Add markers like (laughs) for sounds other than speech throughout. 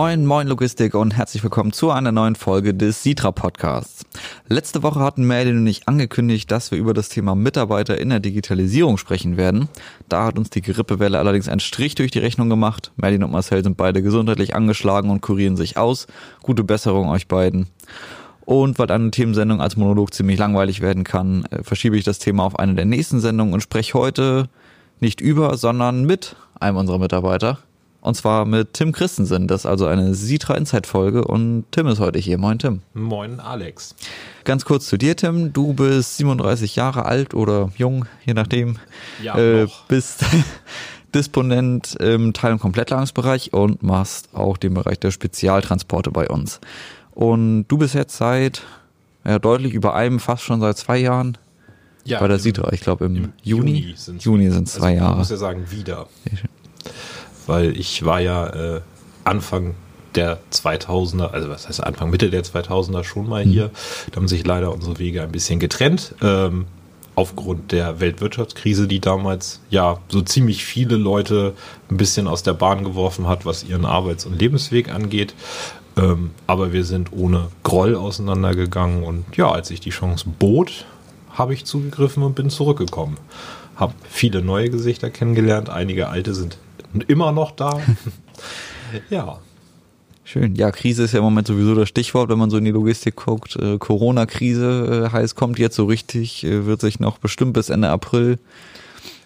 Moin, moin Logistik und herzlich willkommen zu einer neuen Folge des Sitra Podcasts. Letzte Woche hatten Merlin und ich angekündigt, dass wir über das Thema Mitarbeiter in der Digitalisierung sprechen werden. Da hat uns die Grippewelle allerdings einen Strich durch die Rechnung gemacht. Merlin und Marcel sind beide gesundheitlich angeschlagen und kurieren sich aus. Gute Besserung euch beiden. Und weil eine Themensendung als Monolog ziemlich langweilig werden kann, äh, verschiebe ich das Thema auf eine der nächsten Sendungen und spreche heute nicht über, sondern mit einem unserer Mitarbeiter. Und zwar mit Tim Christensen. Das ist also eine Sitra Insight Folge und Tim ist heute hier. Moin Tim. Moin Alex. Ganz kurz zu dir Tim. Du bist 37 Jahre alt oder jung, je nachdem. Ja, äh, noch. bist (laughs) Disponent im Teil- und Komplettladungsbereich und machst auch den Bereich der Spezialtransporte bei uns. Und du bist jetzt seit ja, deutlich über einem, fast schon seit zwei Jahren Ja, bei der im- Sitra. Ich glaube im, im Juni. Juni sind zwei also, Man Jahre. muss ja sagen, wieder. Weil ich war ja äh, Anfang der 2000er, also was heißt Anfang, Mitte der 2000er schon mal Mhm. hier. Da haben sich leider unsere Wege ein bisschen getrennt. Ähm, aufgrund der Weltwirtschaftskrise, die damals ja so ziemlich viele Leute ein bisschen aus der Bahn geworfen hat, was ihren Arbeits- und Lebensweg angeht. Ähm, aber wir sind ohne Groll auseinandergegangen und ja, als ich die Chance bot, habe ich zugegriffen und bin zurückgekommen. Habe viele neue Gesichter kennengelernt, einige alte sind immer noch da. (laughs) ja, Schön. Ja, Krise ist ja im Moment sowieso das Stichwort, wenn man so in die Logistik guckt. Äh, Corona-Krise äh, heißt, kommt jetzt so richtig, äh, wird sich noch bestimmt bis Ende April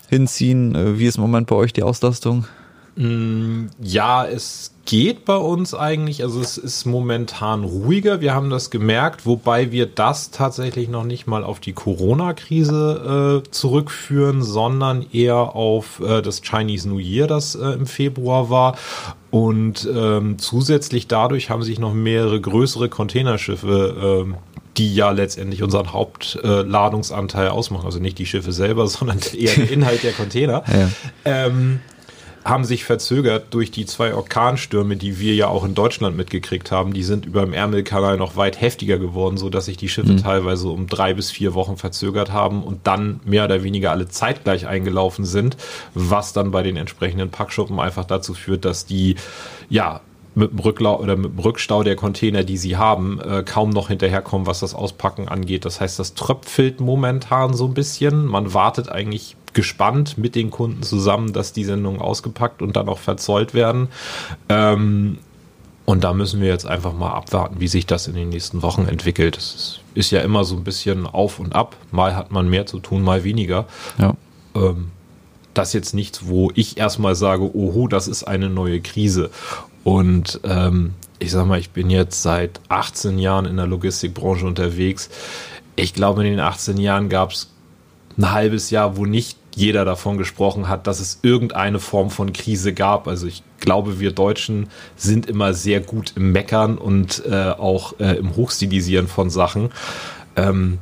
hinziehen. Äh, wie ist im Moment bei euch die Auslastung? Mm, Ja, es geht bei uns eigentlich. Also es ist momentan ruhiger. Wir haben das gemerkt, wobei wir das tatsächlich noch nicht mal auf die Corona-Krise äh, zurückführen, sondern eher auf äh, das Chinese New Year, das äh, im Februar war. Und ähm, zusätzlich dadurch haben sich noch mehrere größere Containerschiffe ähm, die ja letztendlich unseren Hauptladungsanteil äh, ausmachen, also nicht die Schiffe selber, (laughs) sondern eher der Inhalt der Container, Ja. ähm, haben sich verzögert durch die zwei Orkanstürme, die wir ja auch in Deutschland mitgekriegt haben. Die sind über dem Ärmelkanal noch weit heftiger geworden, so dass sich die Schiffe teilweise um drei bis vier Wochen verzögert haben und dann mehr oder weniger alle zeitgleich eingelaufen sind, was dann bei den entsprechenden Packschuppen einfach dazu führt, dass die ja mit dem Rücklau oder mit dem Rückstau der Container, die sie haben, äh, kaum noch hinterherkommen, was das Auspacken angeht. Das heißt, das tröpfelt momentan so ein bisschen. Man wartet eigentlich gespannt mit den Kunden zusammen, dass die Sendungen ausgepackt und dann auch verzollt werden. Ähm, und da müssen wir jetzt einfach mal abwarten, wie sich das in den nächsten Wochen entwickelt. Es ist, ist ja immer so ein bisschen auf und ab. Mal hat man mehr zu tun, mal weniger Ja. ähm, das jetzt nichts, wo ich erstmal sage, oho, das ist eine neue Krise. Und ähm, ich sag mal, ich bin jetzt seit 18 Jahren in der Logistikbranche unterwegs. Ich glaube, in den 18 Jahren gab es ein halbes Jahr, wo nicht jeder davon gesprochen hat, dass es irgendeine Form von Krise gab. Also ich glaube, wir Deutschen sind immer sehr gut im Meckern und äh, auch äh, im Hochstilisieren von Sachen. Ähm,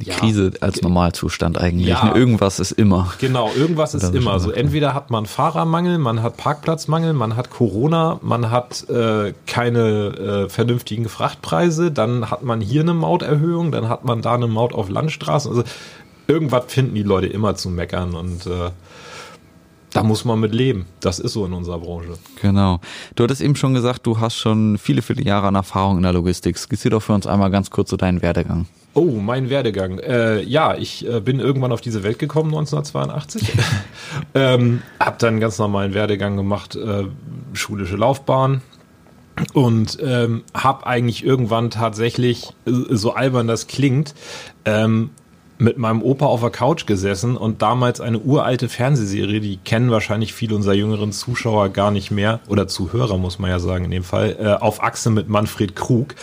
Die Ja. Krise als Normalzustand eigentlich. Ja. Ne? Irgendwas ist immer. Genau, irgendwas ist immer. So okay. entweder hat man Fahrermangel, man hat Parkplatzmangel, man hat Corona, man hat äh, keine äh, vernünftigen Frachtpreise, dann hat man hier eine Mauterhöhung, dann hat man da eine Maut auf Landstraßen. Also irgendwas finden die Leute immer zu meckern und äh, da muss man mit leben. Das ist so in unserer Branche. Genau. Du hattest eben schon gesagt, du hast schon viele, viele Jahre an Erfahrung in der Logistik. Skizzier doch für uns einmal ganz kurz so deinen Werdegang. Oh, mein Werdegang. Äh, ja, ich äh, bin irgendwann auf diese Welt gekommen, 1982. (laughs) ähm, hab dann einen ganz normalen Werdegang gemacht, äh, schulische Laufbahn. Und ähm, hab eigentlich irgendwann tatsächlich, äh, so albern das klingt, ähm, mit meinem Opa auf der Couch gesessen und damals eine uralte Fernsehserie, die kennen wahrscheinlich viele unserer jüngeren Zuschauer gar nicht mehr, oder Zuhörer muss man ja sagen in dem Fall, äh, auf Achse mit Manfred Krug.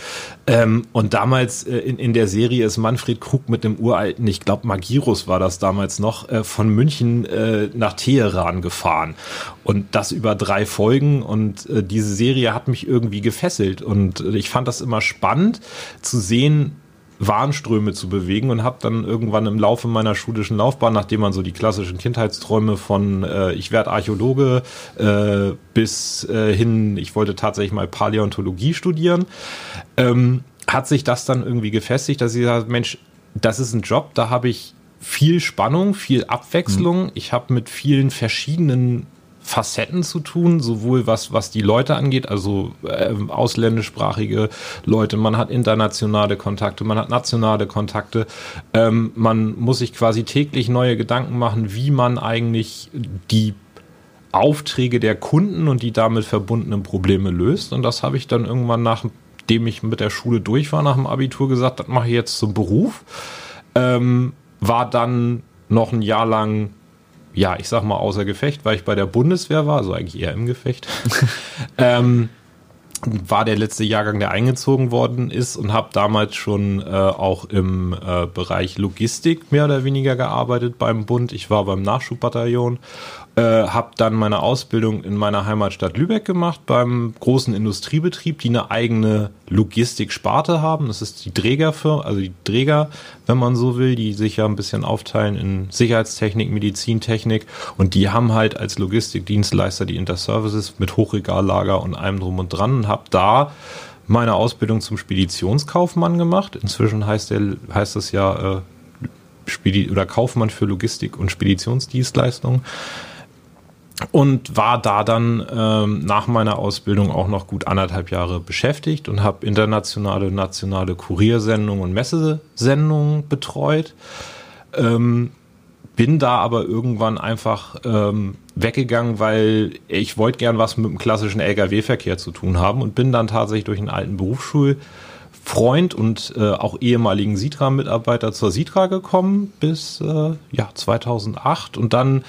Ähm, und damals äh, in, in der Serie ist Manfred Krug mit dem uralten, ich glaube Magirus war das damals noch, äh, von München äh, nach Teheran gefahren. Und das über drei Folgen und äh, diese Serie hat mich irgendwie gefesselt und ich fand das immer spannend zu sehen, Warnströme zu bewegen und habe dann irgendwann im Laufe meiner schulischen Laufbahn, nachdem man so die klassischen Kindheitsträume von äh, ich werde Archäologe äh, bis äh, hin, ich wollte tatsächlich mal Paläontologie studieren, ähm, hat sich das dann irgendwie gefestigt, dass ich sage, Mensch, das ist ein Job, da habe ich viel Spannung, viel Abwechslung. Ich habe mit vielen verschiedenen Facetten zu tun, sowohl was, was die Leute angeht, also äh, ausländischsprachige Leute, man hat internationale Kontakte, man hat nationale Kontakte, ähm, man muss sich quasi täglich neue Gedanken machen, wie man eigentlich die Aufträge der Kunden und die damit verbundenen Probleme löst. Und das habe ich dann irgendwann, nachdem ich mit der Schule durch war, nach dem Abitur gesagt, das mache ich jetzt zum Beruf. Ähm, war dann noch ein Jahr lang ja, ich sag mal außer Gefecht, weil ich bei der Bundeswehr war, also eigentlich eher im Gefecht. (laughs) ähm, war der letzte Jahrgang, der eingezogen worden ist und habe damals schon äh, auch im äh, Bereich Logistik mehr oder weniger gearbeitet beim Bund. Ich war beim Nachschubbataillon äh, habe dann meine Ausbildung in meiner Heimatstadt Lübeck gemacht beim großen Industriebetrieb, die eine eigene Logistiksparte haben. Das ist die Trägerfirma, also die Träger, wenn man so will, die sich ja ein bisschen aufteilen in Sicherheitstechnik, Medizintechnik und die haben halt als Logistikdienstleister die Interservices mit Hochregallager und allem drum und dran und habe da meine Ausbildung zum Speditionskaufmann gemacht. Inzwischen heißt der heißt das ja äh, Spedi oder Kaufmann für Logistik und Speditionsdienstleistungen und war da dann ähm, nach meiner Ausbildung auch noch gut anderthalb Jahre beschäftigt und habe internationale, nationale Kuriersendungen und Messesendungen betreut. Ähm, bin da aber irgendwann einfach ähm, weggegangen, weil ich wollte gern was mit dem klassischen Lkw-Verkehr zu tun haben und bin dann tatsächlich durch einen alten Berufsschulfreund und äh, auch ehemaligen Sitra-Mitarbeiter zur Sitra gekommen bis äh, ja 2008 und dann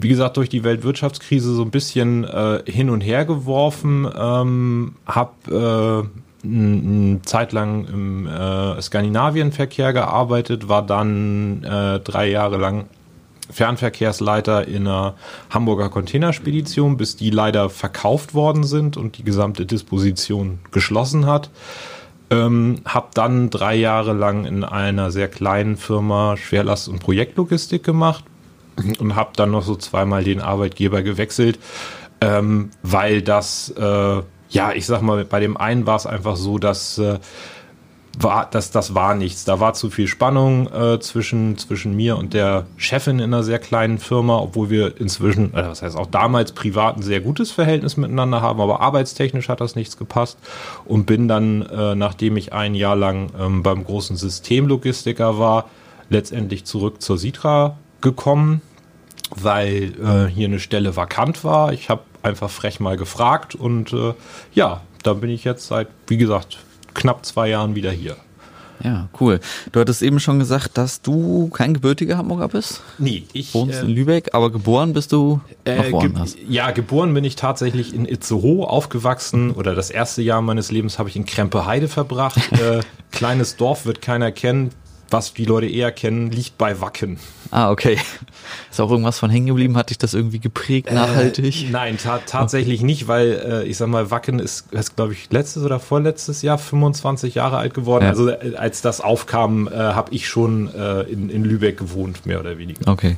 wie gesagt, durch die Weltwirtschaftskrise so ein bisschen äh, hin und her geworfen, ähm, habe äh, eine Zeit lang im äh, Skandinavienverkehr gearbeitet, war dann äh, drei Jahre lang Fernverkehrsleiter in einer Hamburger Containerspedition, bis die leider verkauft worden sind und die gesamte Disposition geschlossen hat. Ähm, habe dann drei Jahre lang in einer sehr kleinen Firma Schwerlast- und Projektlogistik gemacht, und habe dann noch so zweimal den Arbeitgeber gewechselt, ähm, weil das, äh, ja, ich sag mal, bei dem einen war es einfach so, dass äh, war, das, das war nichts. Da war zu viel Spannung äh, zwischen, zwischen mir und der Chefin in einer sehr kleinen Firma, obwohl wir inzwischen, äh, das heißt auch damals privat ein sehr gutes Verhältnis miteinander haben, aber arbeitstechnisch hat das nichts gepasst und bin dann, äh, nachdem ich ein Jahr lang ähm, beim großen Systemlogistiker war, letztendlich zurück zur Sitra gekommen, weil äh, hier eine Stelle vakant war. Ich habe einfach frech mal gefragt und äh, ja, da bin ich jetzt seit, wie gesagt, knapp zwei Jahren wieder hier. Ja, cool. Du hattest eben schon gesagt, dass du kein gebürtiger Hamburger bist. Nee, ich wohnst äh, in Lübeck, aber geboren bist du äh. Ge ja, geboren bin ich tatsächlich in Itzehoe aufgewachsen oder das erste Jahr meines Lebens habe ich in Krempe-Heide verbracht. (laughs) äh, kleines Dorf wird keiner kennen, was die Leute eher kennen, liegt bei Wacken. Ah, okay. (laughs) Ist auch irgendwas von hängen geblieben? Hat dich das irgendwie geprägt, äh, nachhaltig? Äh, nein, ta tatsächlich okay. nicht, weil äh, ich sag mal, Wacken ist, ist glaube ich, letztes oder vorletztes Jahr 25 Jahre alt geworden. Ja. Also äh, als das aufkam, äh, habe ich schon äh, in, in Lübeck gewohnt, mehr oder weniger. Okay.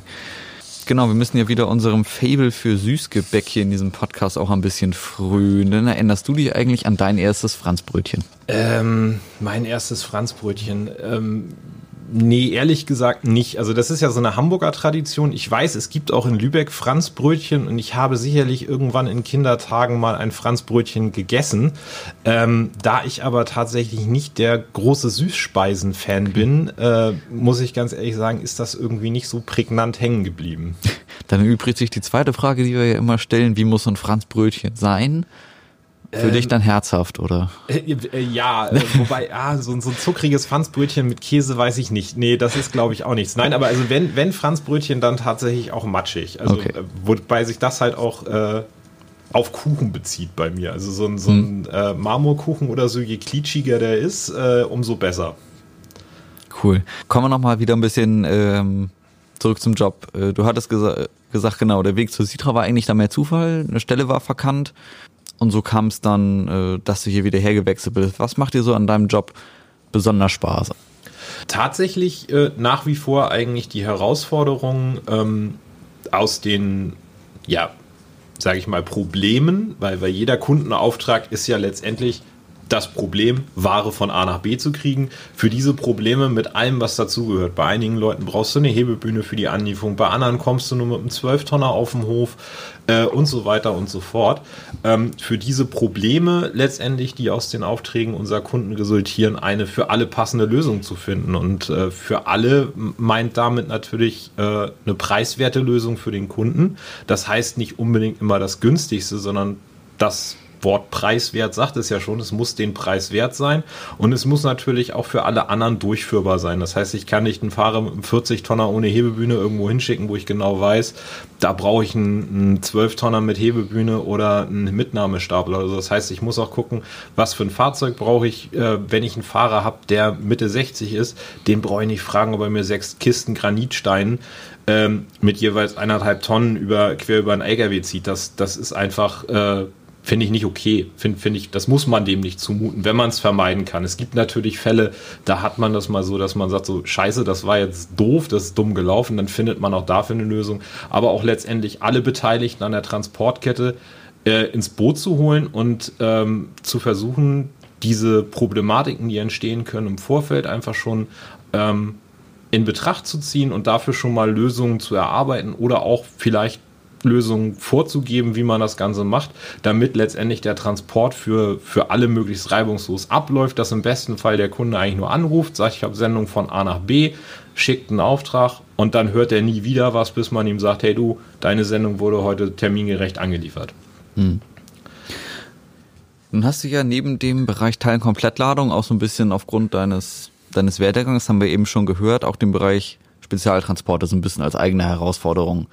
Genau, wir müssen ja wieder unserem Fable für Süßgebäck hier in diesem Podcast auch ein bisschen frönen. Erinnerst du dich eigentlich an dein erstes Franzbrötchen? Ähm, mein erstes Franzbrötchen. Ähm, Nee, ehrlich gesagt nicht. Also das ist ja so eine Hamburger Tradition. Ich weiß, es gibt auch in Lübeck Franzbrötchen und ich habe sicherlich irgendwann in Kindertagen mal ein Franzbrötchen gegessen. Ähm, da ich aber tatsächlich nicht der große Süßspeisen-Fan bin, äh, muss ich ganz ehrlich sagen, ist das irgendwie nicht so prägnant hängen geblieben. Dann übrigt sich die zweite Frage, die wir ja immer stellen, wie muss so ein Franzbrötchen sein? Für ähm, dich dann herzhaft, oder? Äh, äh, ja, äh, wobei, (laughs) ah, so, so ein zuckriges Franzbrötchen mit Käse weiß ich nicht. Nee, das ist, glaube ich, auch nichts. Nein, aber also wenn, wenn Franzbrötchen, dann tatsächlich auch matschig. Also, okay. Äh, wobei sich das halt auch äh, auf Kuchen bezieht bei mir. Also so ein, so ein hm. äh, Marmorkuchen oder so, je klitschiger der ist, äh, umso besser. Cool. Kommen wir nochmal wieder ein bisschen ähm, zurück zum Job. Äh, du hattest gesa gesagt, genau, der Weg zur Sitra war eigentlich da mehr Zufall, eine Stelle war verkannt. Und so kam es dann, äh, dass du hier wieder hergewechselt bist. Was macht dir so an deinem Job besonders Spaß? Tatsächlich äh, nach wie vor eigentlich die Herausforderung ähm, aus den, ja, sage ich mal, Problemen, weil, weil jeder Kundenauftrag ist ja letztendlich das Problem, Ware von A nach B zu kriegen. Für diese Probleme mit allem, was dazugehört. Bei einigen Leuten brauchst du eine Hebebühne für die Anlieferung, bei anderen kommst du nur mit einem 12-Tonner auf dem Hof äh, und so weiter und so fort. Ähm, für diese Probleme letztendlich, die aus den Aufträgen unserer Kunden resultieren, eine für alle passende Lösung zu finden. Und äh, für alle meint damit natürlich äh, eine preiswerte Lösung für den Kunden. Das heißt nicht unbedingt immer das günstigste, sondern das Wort preiswert sagt es ja schon, es muss den Preis wert sein und es muss natürlich auch für alle anderen durchführbar sein. Das heißt, ich kann nicht einen Fahrer mit einem 40 Tonner ohne Hebebühne irgendwo hinschicken, wo ich genau weiß, da brauche ich einen, 12 Tonner mit Hebebühne oder einen Mitnahmestapler. Also das heißt, ich muss auch gucken, was für ein Fahrzeug brauche ich, äh, wenn ich einen Fahrer habe, der Mitte 60 ist, den brauche ich nicht fragen, ob er mir sechs Kisten Granitsteinen ähm, mit jeweils eineinhalb Tonnen über, quer über einen LKW zieht. Das, das ist einfach äh, finde ich nicht okay. Finde find ich, das muss man dem nicht zumuten, wenn man es vermeiden kann. Es gibt natürlich Fälle, da hat man das mal so, dass man sagt so, scheiße, das war jetzt doof, das ist dumm gelaufen, dann findet man auch dafür eine Lösung. Aber auch letztendlich alle Beteiligten an der Transportkette äh, ins Boot zu holen und ähm, zu versuchen, diese Problematiken, die entstehen können, im Vorfeld einfach schon ähm, in Betracht zu ziehen und dafür schon mal Lösungen zu erarbeiten oder auch vielleicht Lösungen vorzugeben, wie man das Ganze macht, damit letztendlich der Transport für, für alle möglichst reibungslos abläuft, dass im besten Fall der Kunde eigentlich nur anruft, sagt, ich habe Sendung von A nach B, schickt einen Auftrag und dann hört er nie wieder was, bis man ihm sagt, hey du, deine Sendung wurde heute termingerecht angeliefert. Hm. Nun hast du ja neben dem Bereich Teilenkomplettladung auch so ein bisschen aufgrund deines, deines Werdegangs, haben wir eben schon gehört, auch den Bereich Spezialtransporte so ein bisschen als eigene Herausforderung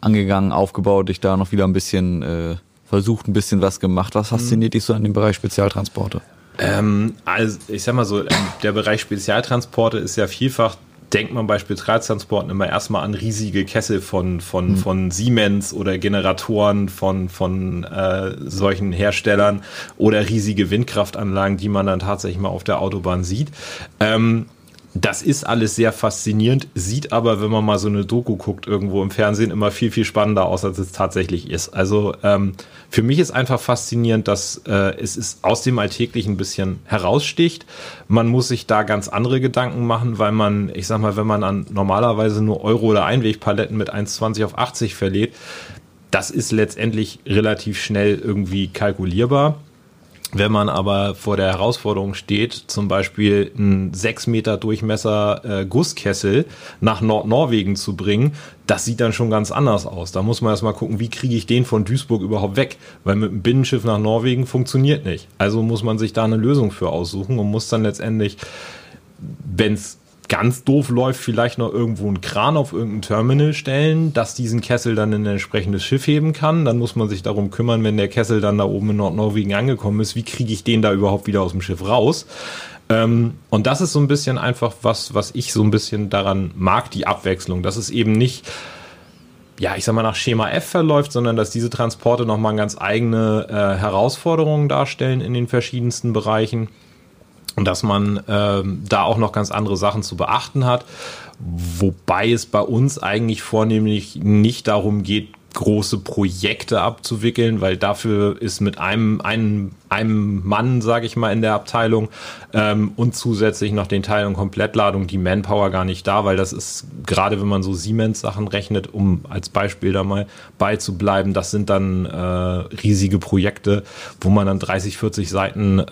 angegangen, aufgebaut, dich da noch wieder ein bisschen äh, versucht, ein bisschen was gemacht. Was fasziniert dich so an dem Bereich Spezialtransporte? Ähm, also ich sag mal so, ähm, der Bereich Spezialtransporte ist ja vielfach denkt man bei Spezialtransporten immer erstmal an riesige Kessel von, von, mhm. von Siemens oder Generatoren von, von äh, solchen Herstellern oder riesige Windkraftanlagen, die man dann tatsächlich mal auf der Autobahn sieht. Ähm, das ist alles sehr faszinierend, sieht aber, wenn man mal so eine Doku guckt, irgendwo im Fernsehen immer viel, viel spannender aus, als es tatsächlich ist. Also ähm, für mich ist einfach faszinierend, dass äh, es ist aus dem Alltäglichen ein bisschen heraussticht. Man muss sich da ganz andere Gedanken machen, weil man, ich sag mal, wenn man an normalerweise nur Euro- oder Einwegpaletten mit 1,20 auf 80 verlädt, das ist letztendlich relativ schnell irgendwie kalkulierbar. Wenn man aber vor der Herausforderung steht, zum Beispiel einen 6 Meter Durchmesser äh, Gusskessel nach Nordnorwegen zu bringen, das sieht dann schon ganz anders aus. Da muss man erstmal gucken, wie kriege ich den von Duisburg überhaupt weg? Weil mit einem Binnenschiff nach Norwegen funktioniert nicht. Also muss man sich da eine Lösung für aussuchen und muss dann letztendlich, wenn es ganz doof läuft, vielleicht noch irgendwo einen Kran auf irgendein Terminal stellen, dass diesen Kessel dann in ein entsprechendes Schiff heben kann. Dann muss man sich darum kümmern, wenn der Kessel dann da oben in Nordnorwegen angekommen ist, wie kriege ich den da überhaupt wieder aus dem Schiff raus? Ähm, und das ist so ein bisschen einfach was, was ich so ein bisschen daran mag, die Abwechslung. Dass es eben nicht, ja, ich sag mal, nach Schema F verläuft, sondern dass diese Transporte nochmal ganz eigene äh, Herausforderungen darstellen in den verschiedensten Bereichen und dass man ähm, da auch noch ganz andere Sachen zu beachten hat. Wobei es bei uns eigentlich vornehmlich nicht darum geht, große Projekte abzuwickeln, weil dafür ist mit einem, einem, einem Mann, sage ich mal, in der Abteilung ähm, und zusätzlich noch den Teil und Komplettladung die Manpower gar nicht da, weil das ist gerade, wenn man so Siemens-Sachen rechnet, um als Beispiel da mal beizubleiben, das sind dann äh, riesige Projekte, wo man dann 30, 40 Seiten äh,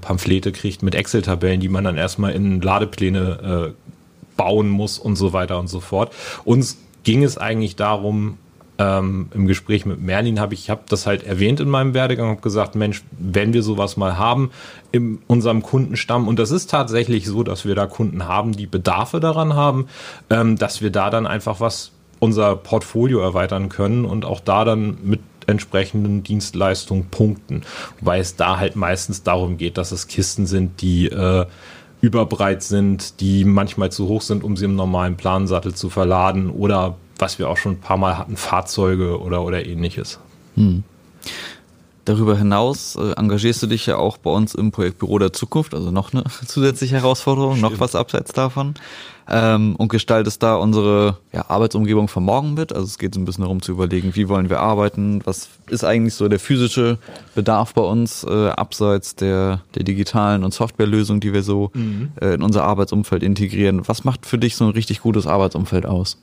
Pamphlete kriegt mit Excel-Tabellen, die man dann erstmal in Ladepläne äh, bauen muss und so weiter und so fort. Uns ging es eigentlich darum, ähm, im Gespräch mit Merlin habe ich, ich habe das halt erwähnt in meinem Werdegang, habe gesagt, Mensch, wenn wir sowas mal haben in unserem Kundenstamm, und das ist tatsächlich so, dass wir da Kunden haben, die Bedarfe daran haben, ähm, dass wir da dann einfach was unser Portfolio erweitern können und auch da dann mit entsprechenden Dienstleistungen punkten. Wobei es da halt meistens darum geht, dass es Kisten sind, die äh, überbreit sind, die manchmal zu hoch sind, um sie im normalen Plansattel zu verladen oder was wir auch schon ein paar Mal hatten, Fahrzeuge oder, oder ähnliches. Hm. Darüber hinaus äh, engagierst du dich ja auch bei uns im Projekt Büro der Zukunft, also noch eine (laughs) zusätzliche Herausforderung, Stimmt. noch was abseits davon. Ähm, und gestaltest da unsere ja, Arbeitsumgebung von morgen mit. Also es geht so ein bisschen darum zu überlegen, wie wollen wir arbeiten, was ist eigentlich so der physische Bedarf bei uns, äh, abseits der, der digitalen und Softwarelösung, die wir so mhm. äh, in unser Arbeitsumfeld integrieren. Was macht für dich so ein richtig gutes Arbeitsumfeld aus?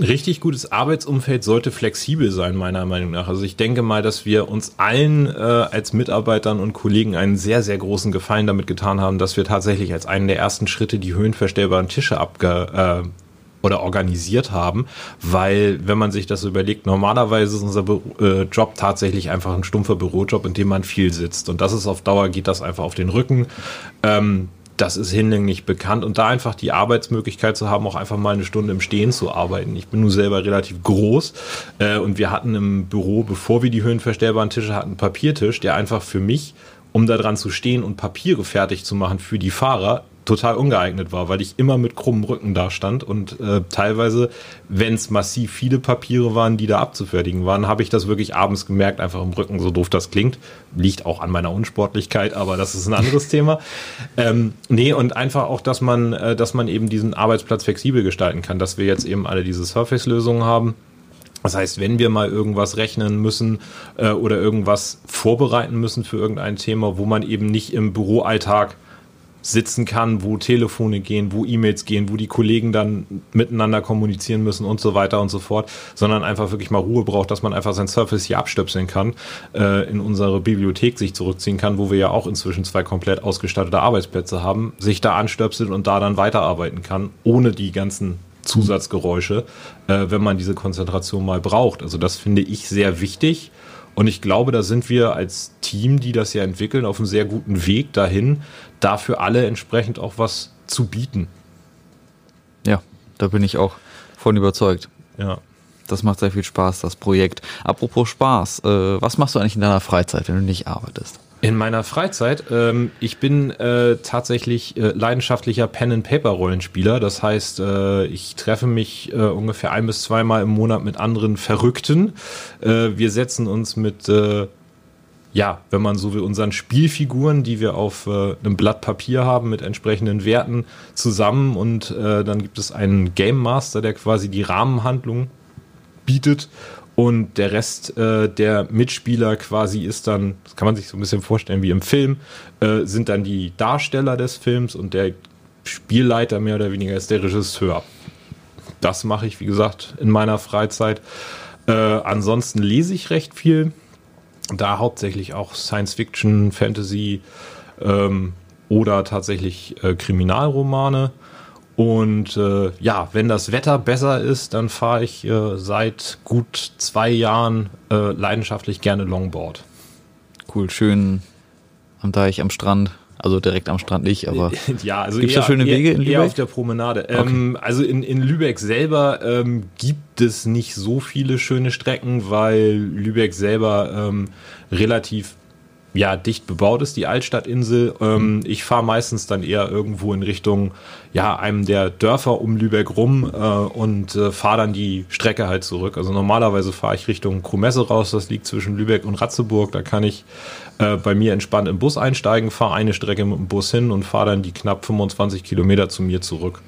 Richtig gutes Arbeitsumfeld sollte flexibel sein, meiner Meinung nach. Also ich denke mal, dass wir uns allen äh, als Mitarbeitern und Kollegen einen sehr, sehr großen Gefallen damit getan haben, dass wir tatsächlich als einen der ersten Schritte die höhenverstellbaren Tische abge äh, oder organisiert haben, weil wenn man sich das überlegt, normalerweise ist unser Büro, äh, Job tatsächlich einfach ein stumpfer Bürojob, in dem man viel sitzt und das ist auf Dauer geht das einfach auf den Rücken. Ähm, das ist hinlänglich bekannt und da einfach die Arbeitsmöglichkeit zu haben, auch einfach mal eine Stunde im Stehen zu arbeiten. Ich bin nun selber relativ groß äh, und wir hatten im Büro, bevor wir die höhenverstellbaren Tische hatten, einen Papiertisch, der einfach für mich, um da dran zu stehen und Papiere fertig zu machen für die Fahrer, total ungeeignet war, weil ich immer mit krummem Rücken da stand und äh, teilweise, wenn es massiv viele Papiere waren, die da abzufertigen waren, habe ich das wirklich abends gemerkt, einfach im Rücken, so doof das klingt. Liegt auch an meiner Unsportlichkeit, aber das ist ein anderes (laughs) Thema. Ähm, nee, und einfach auch, dass man, äh, dass man eben diesen Arbeitsplatz flexibel gestalten kann, dass wir jetzt eben alle diese Surface-Lösungen haben. Das heißt, wenn wir mal irgendwas rechnen müssen äh, oder irgendwas vorbereiten müssen für irgendein Thema, wo man eben nicht im Büroalltag sitzen kann, wo Telefone gehen, wo E-Mails gehen, wo die Kollegen dann miteinander kommunizieren müssen und so weiter und so fort, sondern einfach wirklich mal Ruhe braucht, dass man einfach sein Surface hier abstöpseln kann, äh, in unsere Bibliothek sich zurückziehen kann, wo wir ja auch inzwischen zwei komplett ausgestattete Arbeitsplätze haben, sich da anstöpselt und da dann weiterarbeiten kann, ohne die ganzen Zusatzgeräusche, äh, wenn man diese Konzentration mal braucht. Also das finde ich sehr wichtig. Und ich glaube, da sind wir als Team, die das ja entwickeln, auf einem sehr guten Weg dahin, dafür alle entsprechend auch was zu bieten. Ja, da bin ich auch von überzeugt. Ja. Das macht sehr viel Spaß, das Projekt. Apropos Spaß, äh, was machst du eigentlich in deiner Freizeit, wenn du nicht arbeitest? In meiner Freizeit, ähm, ich bin äh, tatsächlich äh, leidenschaftlicher Pen-and-Paper-Rollenspieler. Das heißt, äh, ich treffe mich äh, ungefähr ein bis zweimal im Monat mit anderen Verrückten. Äh, wir setzen uns mit äh, ja, wenn man so will, unseren Spielfiguren, die wir auf äh, einem Blatt Papier haben mit entsprechenden Werten zusammen und äh, dann gibt es einen Game Master, der quasi die Rahmenhandlung bietet und der Rest äh, der Mitspieler quasi ist dann, das kann man sich so ein bisschen vorstellen wie im Film, äh, sind dann die Darsteller des Films und der Spielleiter mehr oder weniger ist der Regisseur. Das mache ich, wie gesagt, in meiner Freizeit. Äh, ansonsten lese ich recht viel da hauptsächlich auch Science Fiction, Fantasy ähm, oder tatsächlich äh, Kriminalromane. Und äh, ja, wenn das Wetter besser ist, dann fahre ich äh, seit gut zwei Jahren äh, leidenschaftlich gerne Longboard. Cool, schön am Deich, am Strand. Also direkt am Strand nicht, aber (laughs) ja, also gibt es da schöne Wege in Lübeck? Eher auf der Promenade. Okay. Ähm, also in, in Lübeck selber ähm, gibt es nicht so viele schöne Strecken, weil Lübeck selber ähm, relativ ja, dicht bebaut ist, die Altstadtinsel. Ähm, ich fahre meistens dann eher irgendwo in Richtung, ja, einem der Dörfer um Lübeck rum äh, und äh, fahre dann die Strecke halt zurück. Also normalerweise fahre ich Richtung Krumesse raus, das liegt zwischen Lübeck und Ratzeburg. Da kann ich äh, bei mir entspannt im Bus einsteigen, fahre eine Strecke mit dem Bus hin und fahre dann die knapp 25 Kilometer zu mir zurück.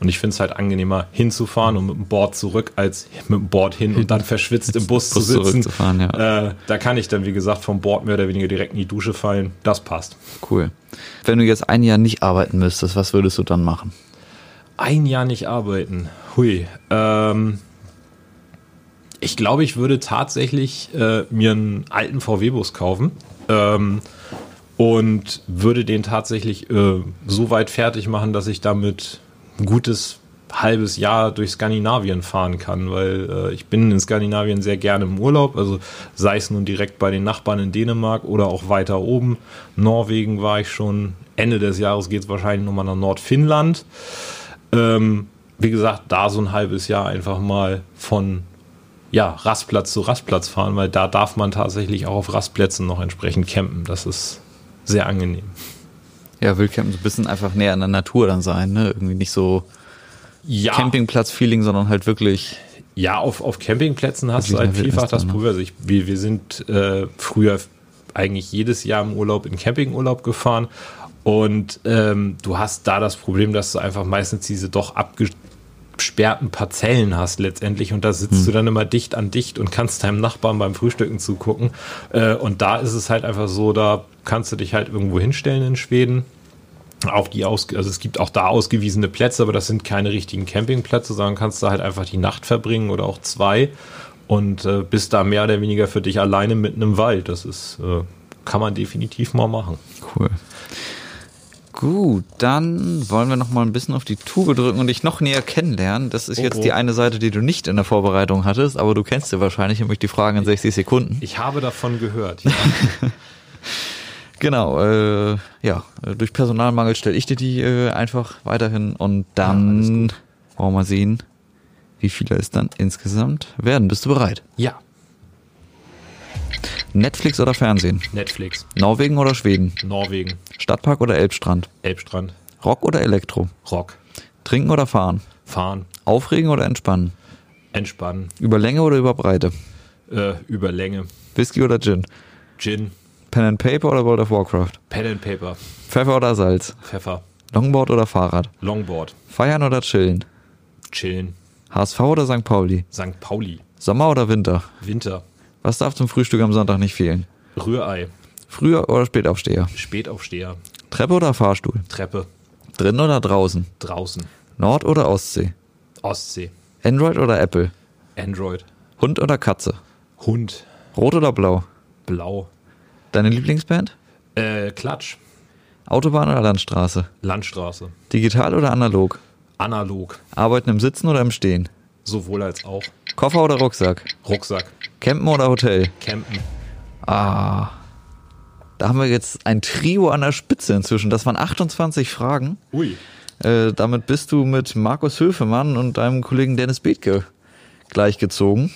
Und ich finde es halt angenehmer, hinzufahren und mit dem Board zurück, als mit dem Board hin und dann verschwitzt im Bus, (laughs) Bus zu sitzen. Ja. Äh, da kann ich dann, wie gesagt, vom Board mehr oder weniger direkt in die Dusche fallen. Das passt. Cool. Wenn du jetzt ein Jahr nicht arbeiten müsstest, was würdest du dann machen? Ein Jahr nicht arbeiten. Hui. Ähm, ich glaube, ich würde tatsächlich äh, mir einen alten VW-Bus kaufen. Ähm, und würde den tatsächlich äh, so weit fertig machen, dass ich damit ein gutes halbes Jahr durch Skandinavien fahren kann, weil äh, ich bin in Skandinavien sehr gerne im Urlaub, also sei es nun direkt bei den Nachbarn in Dänemark oder auch weiter oben. Norwegen war ich schon. Ende des Jahres geht es wahrscheinlich nochmal nach Nordfinnland. Ähm, wie gesagt, da so ein halbes Jahr einfach mal von ja, Rastplatz zu Rastplatz fahren, weil da darf man tatsächlich auch auf Rastplätzen noch entsprechend campen. Das ist sehr angenehm. Ja, Wildcampen so ein bisschen einfach näher an der Natur dann sein, ne? Irgendwie nicht so ja. Campingplatz-Feeling, sondern halt wirklich Ja, auf, auf Campingplätzen hast du halt vielfach das da, ne? Problem. Also ich, wir, wir sind äh, früher eigentlich jedes Jahr im Urlaub in Campingurlaub gefahren und ähm, du hast da das Problem, dass du einfach meistens diese doch abgesperrten Parzellen hast letztendlich und da sitzt Hm. du dann immer dicht an dicht und kannst deinem Nachbarn beim Frühstücken zugucken. Äh, und da ist es halt einfach so, da kannst du dich halt irgendwo hinstellen in Schweden. Auch die aus, also es gibt auch da ausgewiesene Plätze, aber das sind keine richtigen Campingplätze, sondern kannst da halt einfach die Nacht verbringen oder auch zwei und äh, bist da mehr oder weniger für dich alleine mitten im Wald. Das ist, äh, kann man definitiv mal machen. Cool. Gut, dann wollen wir noch mal ein bisschen auf die Tube drücken und dich noch näher kennenlernen. Das ist Oh, jetzt oh. die eine Seite, die du nicht in der Vorbereitung hattest, aber du kennst sie wahrscheinlich, nämlich die Fragen in 60 Sekunden. Ich habe davon gehört. Ja. (laughs) Genau, äh, ja, durch Personalmangel stelle ich dir die äh, einfach weiterhin und Ja, dann gut. wollen wir mal sehen, wie viele es dann insgesamt werden. Bist du bereit? ja, Netflix oder Fernsehen? Netflix, Norwegen oder Schweden? Norwegen, Stadtpark oder Elbstrand? Elbstrand, Rock oder Elektro? Rock, Trinken oder fahren? fahren, Aufregen oder entspannen? entspannen, Über Länge oder über Breite? äh, über Länge, Whisky oder Gin? Gin, Pen and Paper oder World of Warcraft? Pen and Paper, Pfeffer oder Salz? Pfeffer, Longboard oder Fahrrad? Longboard, Feiern oder chillen? Chillen, HSV oder St. Pauli? St. Pauli, Sommer oder Winter? Winter, Was darf zum Frühstück am Sonntag nicht fehlen? Rührei, Früher oder Spätaufsteher? Spätaufsteher, Treppe oder Fahrstuhl? Treppe, Drin oder draußen? draußen, Nord- oder Ostsee? Ostsee, Android oder Apple? Android, Hund oder Katze? Hund, Rot oder blau? Blau, Deine Lieblingsband? äh, Klatsch, Autobahn oder Landstraße? Landstraße, Digital oder analog? analog, Arbeiten im Sitzen oder im Stehen? Sowohl als auch, Koffer oder Rucksack? Rucksack, Campen oder Hotel? Campen, Ah. Da haben wir jetzt ein Trio an der Spitze inzwischen. Das waren 28 Fragen. ui, Äh, damit bist du mit Markus Höfemann und deinem Kollegen Dennis Bethke gleichgezogen.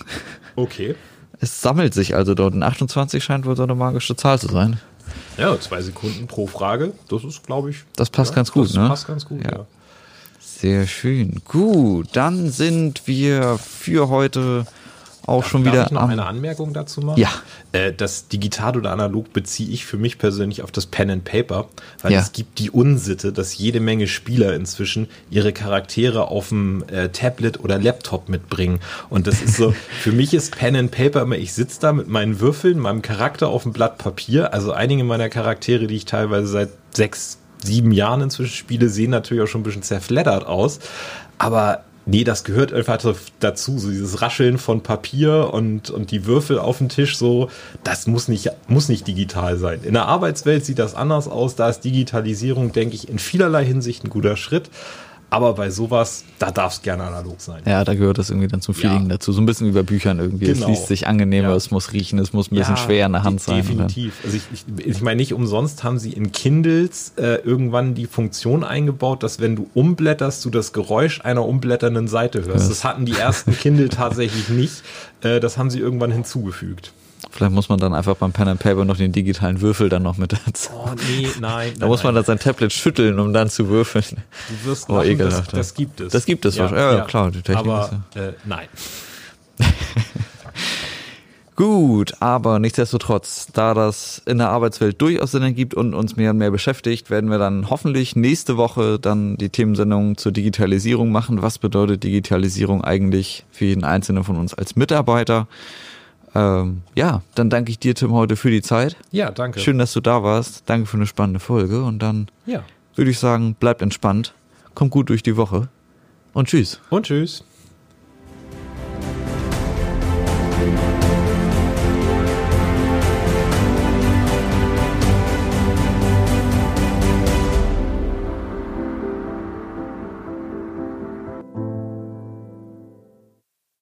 okay. Es sammelt sich also dort. Und 28 scheint wohl so eine magische Zahl zu sein. Ja, zwei Sekunden pro Frage. Das ist, glaube ich. Das passt ja, ganz gut, das ne? passt ganz gut, Ja. ja. Sehr schön. Gut, dann sind wir für heute auch schon Darf wieder ich noch am. eine Anmerkung dazu machen? Ja. Äh, das Digital oder Analog beziehe ich für mich persönlich auf das Pen and Paper, weil Ja. es gibt die Unsitte, dass jede Menge Spieler inzwischen ihre Charaktere auf dem äh, Tablet oder Laptop mitbringen. Und das ist so, (laughs) für mich ist Pen and Paper immer, ich sitze da mit meinen Würfeln, meinem Charakter auf dem Blatt Papier. Also einige meiner Charaktere, die ich teilweise seit sechs, sieben Jahren inzwischen spiele, sehen natürlich auch schon ein bisschen zerfleddert aus. Aber Nee, das gehört einfach dazu, so dieses Rascheln von Papier und, und die Würfel auf dem Tisch, so, das muss nicht, muss nicht digital sein. In der Arbeitswelt sieht das anders aus, da ist Digitalisierung, denke ich, in vielerlei Hinsicht ein guter Schritt. Aber bei sowas, da darf es gerne analog sein. Ja, da gehört das irgendwie dann zum Feeling Ja. dazu. So ein bisschen wie bei Büchern irgendwie. Genau. Es liest sich angenehmer, Ja. es muss riechen, es muss ein bisschen Ja, schwer in der Hand sein. Definitiv. Also ich, ich, ich meine, nicht umsonst haben sie in Kindles äh, irgendwann die Funktion eingebaut, dass wenn du umblätterst, du das Geräusch einer umblätternden Seite hörst. Das hatten die ersten Kindle tatsächlich nicht. Äh, das haben sie irgendwann hinzugefügt. Vielleicht muss man dann einfach beim Pen and Paper noch den digitalen Würfel dann noch mit dazu. Oh, nee, nein. (laughs) Da muss man dann sein Tablet schütteln, um dann zu würfeln. Du wirst (laughs) Oh, lachen, das, ja. das gibt es. Das gibt es wahrscheinlich. Ja, klar, die Technik Aber ist äh, nein. (laughs) Gut, aber nichtsdestotrotz, da das in der Arbeitswelt durchaus Sinn ergibt und uns mehr und mehr beschäftigt, werden wir dann hoffentlich nächste Woche dann die Themensendung zur Digitalisierung machen. Was bedeutet Digitalisierung eigentlich für jeden Einzelnen von uns als Mitarbeiter? Ähm, ja, dann danke ich dir, Tim, heute für die Zeit. Ja, danke. Schön, dass du da warst. Danke für eine spannende Folge. Und dann Ja. würde ich sagen, bleibt entspannt, kommt gut durch die Woche und tschüss. Und tschüss.